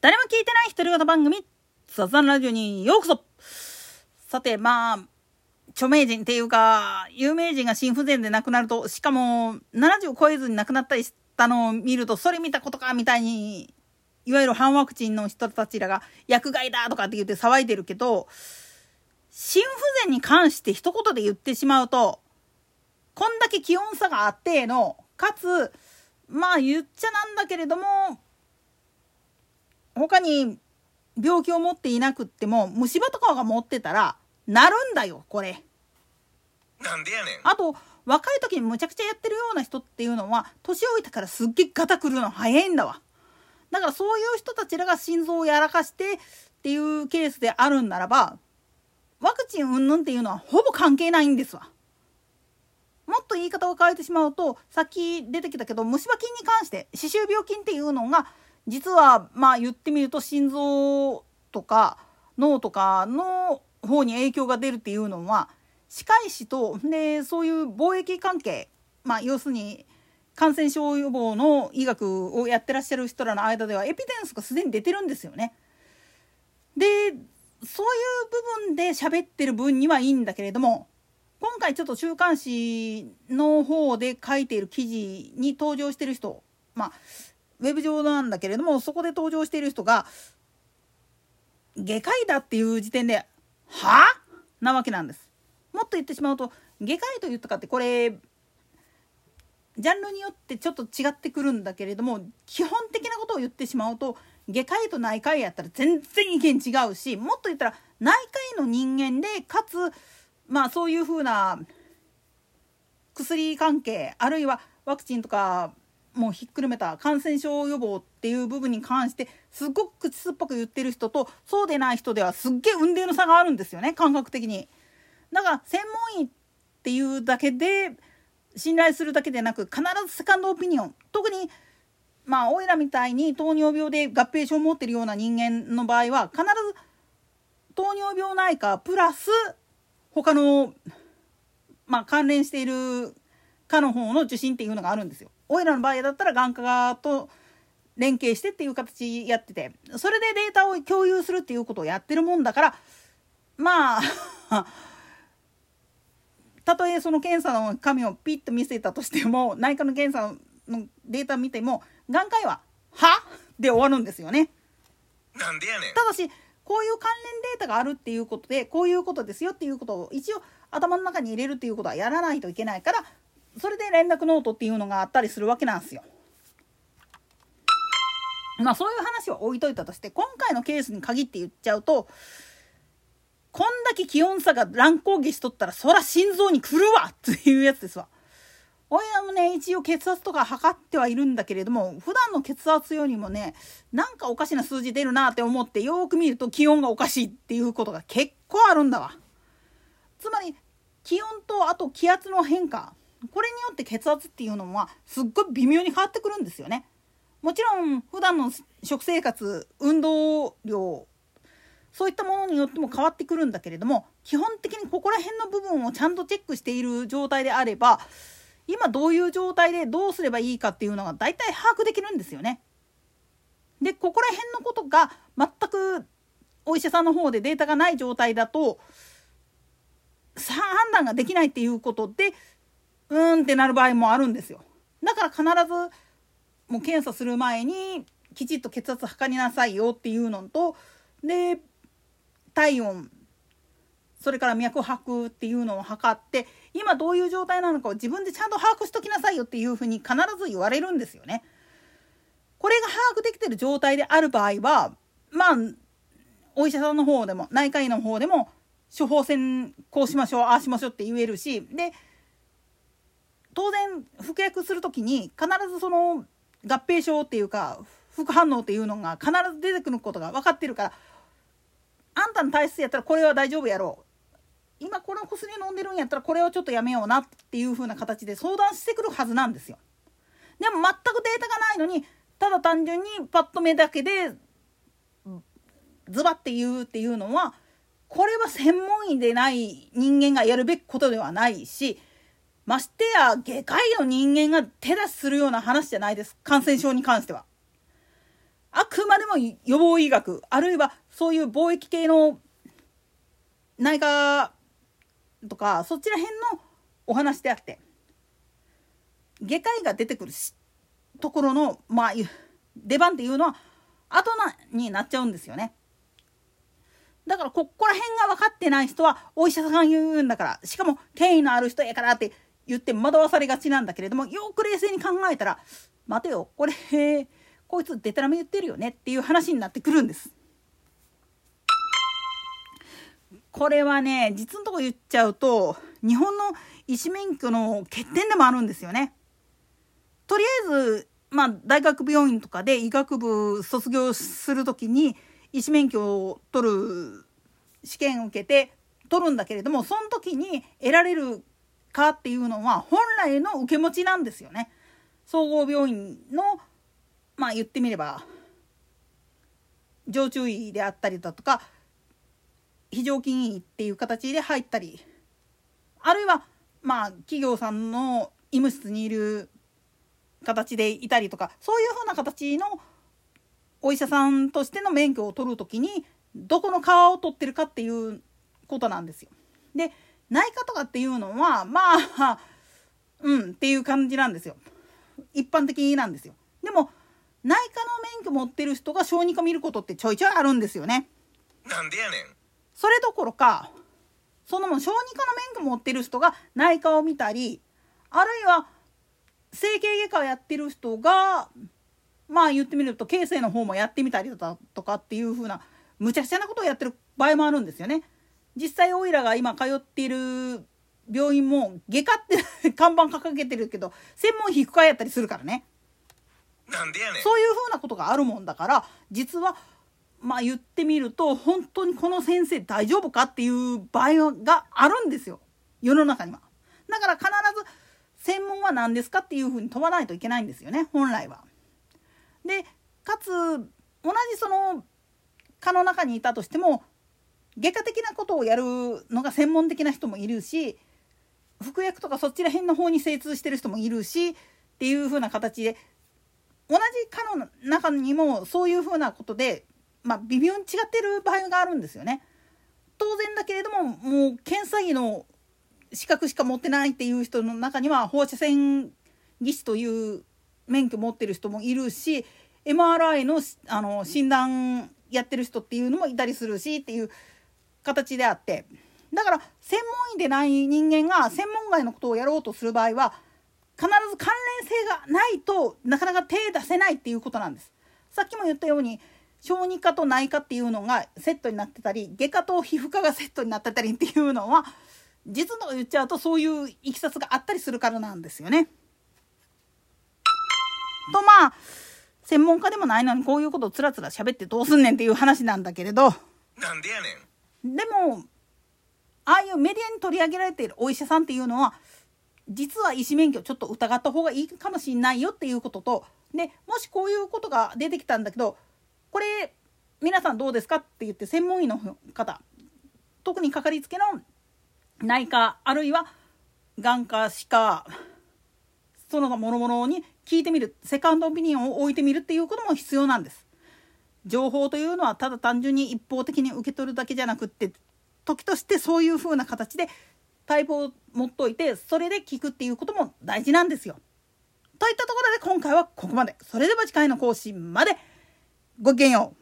誰も聞いてない独り言番組、雑談ラジオにようこそ。さて、まあ、著名人っていうか、有名人が心不全で亡くなると、しかも70を超えずに亡くなったりしたのを見ると、それ見たことかみたいに、いわゆる反ワクチンの人たちらが薬害だとかって言って騒いでるけど、心不全に関して一言で言ってしまうと、こんだけ気温差があっての、かつ、まあ言っちゃなんだけれども、他に病気を持っていなくっても虫歯とかが持ってたらなるんだよこれ。なんでやねん。あと若い時にむちゃくちゃやってるような人っていうのは年老いたからすっげえガタくるの早いんだわ。だからそういう人たちらが心臓をやらかしてっていうケースであるんならばワクチン云々っていうのはほぼ関係ないんですわ。もっと言い方を変えてしまうとさっき出てきたけど虫歯菌に関して歯周病菌っていうのが実はまあ言ってみると心臓とか脳とかの方に影響が出るっていうのは歯科医師とでそういう貿易関係まあ要するに感染症予防の医学をやってらっしゃる人らの間ではエピデンスがすでに出てるんですよね。でそういう部分で喋ってる分にはいいんだけれども今回ちょっと週刊誌の方で書いている記事に登場してる人まあウェブ上なんだけれどもそこで登場している人が外科医だっていう時点で「は？あ?」なわけなんです。もっと言ってしまうと外科医と言ったかってこれジャンルによってちょっと違ってくるんだけれども基本的なことを言ってしまうと外科医と内科医やったら全然意見違うしもっと言ったら内科医の人間でかつまあそういうふうな薬関係あるいはワクチンとかもうひっくるめた感染症予防っていう部分に関してすごく口酸っぱく言ってる人とそうでない人ではすっげえ運命の差があるんですよね感覚的に。だから専門医っていうだけで信頼するだけでなく必ずセカンドオピニオン特にまあおいらみたいに糖尿病で合併症を持ってるような人間の場合は必ず糖尿病内科プラス他のまあ関連している科の方の受診っていうのがあるんですよ。おいらの場合だったら眼科側と連携してっていう形やっててそれでデータを共有するっていうことをやってるもんだからまあ たとえその検査の紙をピッと見せたとしても内科の検査のデータ見ても眼科医は「は?」で終わるんですよね。なんでやねん。ただしこういう関連データがあるっていうことでこういうことですよっていうことを一応頭の中に入れるっていうことはやらないといけないからそれで連絡ノートっていうのがあったりするわけなんですよ。まあそういう話は置いといたとして今回のケースに限って言っちゃうとこんだけ気温差が乱高下しとったらそら心臓に来るわっていうやつですわ。おいらもね一応血圧とか測ってはいるんだけれども普段の血圧よりもねなんかおかしな数字出るなって思ってよく見ると気温がおかしいっていうことが結構あるんだわ。つまり気温とあと気圧の変化これによって血圧っていうのはすっごい微妙に変わってくるんですよね。もちろん普段の食生活運動量そういったものによっても変わってくるんだけれども基本的にここら辺の部分をちゃんとチェックしている状態であれば今どういう状態でどうすればいいかっていうのが大体把握できるんですよね。でここら辺のことが全くお医者さんの方でデータがない状態だと判断ができないっていうことでうんってなる場合もあるんですよ。だから必ずもう検査する前にきちっと血圧測りなさいよっていうのとで体温それから脈拍っていうのを測って今どういう状態なのかを自分でちゃんと把握しときなさいよっていうふうに必ず言われるんですよね。これが把握できてる状態である場合はまあお医者さんの方でも内科医の方でも処方箋こうしましょうああしましょうって言えるしで当然服薬する時に必ずその合併症っていうか副反応っていうのが必ず出てくることが分かってるからあんたの体質やったらこれは大丈夫やろう今この薬飲んでるんやったらこれをちょっとやめようなっていう風な形で相談してくるはずなんですよ。でも全くデータがないのにただ単純にパッと目だけでズバッて言うっていうのはこれは専門医でない人間がやるべきことではないしましてや外科医の人間が手出しするような話じゃないです感染症に関しては。あくまでも予防医学あるいはそういう貿易系の内科とかそちら辺のお話であって外科医が出てくるところの、まあ、出番っていうのは後なになっちゃうんですよね。だからここら辺が分かってない人はお医者さんが言うんだからしかも権威のある人やからって言って惑わされがちなんだけれどもよく冷静に考えたら待てよこれこいつデタラメ言ってるよねっていう話になってくるんです。これはね実のとこ言っちゃうと日本の医師免許の欠点でもあるんですよね。とりあえずまあ大学病院とかで医学部卒業する時に医師免許を取る試験を受けて取るんだけれどもその時に得られるかっていうのは本来の受け持ちなんですよね。総合病院のまあ言ってみれば常駐医であったりだとか非常勤医っていう形で入ったりあるいはまあ企業さんの医務室にいる形でいたりとかそういうふうな形のお医者さんとしての免許を取る時にどこの川を取ってるかっていうことなんですよ。で内科とかっていうのはまあうんっていう感じなんですよ。一般的なんですよ。でも内科の免許持ってる人が小児科見ることってちょいちょいあるんですよね。なんでやねん。それどころかその小児科の免許持ってる人が内科を見たりあるいは整形外科をやってる人がまあ言ってみると形成の方もやってみたりだとかっていう風なむちゃくちゃなことをやってる場合もあるんですよね。実際オイラが今通っている病院も外科って看板掲げてるけど専門皮膚科やったりするからね。なんでやねん。そういう風なことがあるもんだから実はまあ言ってみると本当にこの先生大丈夫かっていう場合があるんですよ世の中には。だから必ず専門は何ですかっていうふうに問わないといけないんですよね本来は。でかつ同じその科の中にいたとしても外科的なことをやるのが専門的な人もいるし服薬とかそっちら辺の方に精通してる人もいるしっていうふうな形で同じ科の中にもそういうふうなことでまあ、微妙に違ってる場合があるんですよね。当然だけれどももう検査技の資格しか持ってないっていう人の中には放射線技師という免許持ってる人もいるし MRI のあの診断やってる人っていうのもいたりするしっていう形であってだから専門医でない人間が専門外のことをやろうとする場合は必ず関連性がないとなかなか手出せないっていうことなんです。さっきも言ったように小児科と内科っていうのがセットになってたり外科と皮膚科がセットになってたりっていうのは実の言っちゃうとそういういきさつがあったりするからなんですよね。とまあ専門家でもないのにこういうことをつらつら喋ってどうすんねんっていう話なんだけれどなんでやねんでもああいうメディアに取り上げられているお医者さんっていうのは実は医師免許ちょっと疑った方がいいかもしんないよっていうこととでもしこういうことが出てきたんだけどこれ皆さんどうですかって言って専門医の方特にかかりつけの内科あるいは眼科歯科その他諸々に聞いてみるセカンドオピニオンを置いてみるっていうことも必要なんです。情報というのはただ単純に一方的に受け取るだけじゃなくって時としてそういうふうな形でタイプを持っといてそれで聞くっていうことも大事なんですよ。といったところで今回はここまで。それでは次回の更新まで。ごきげんよう。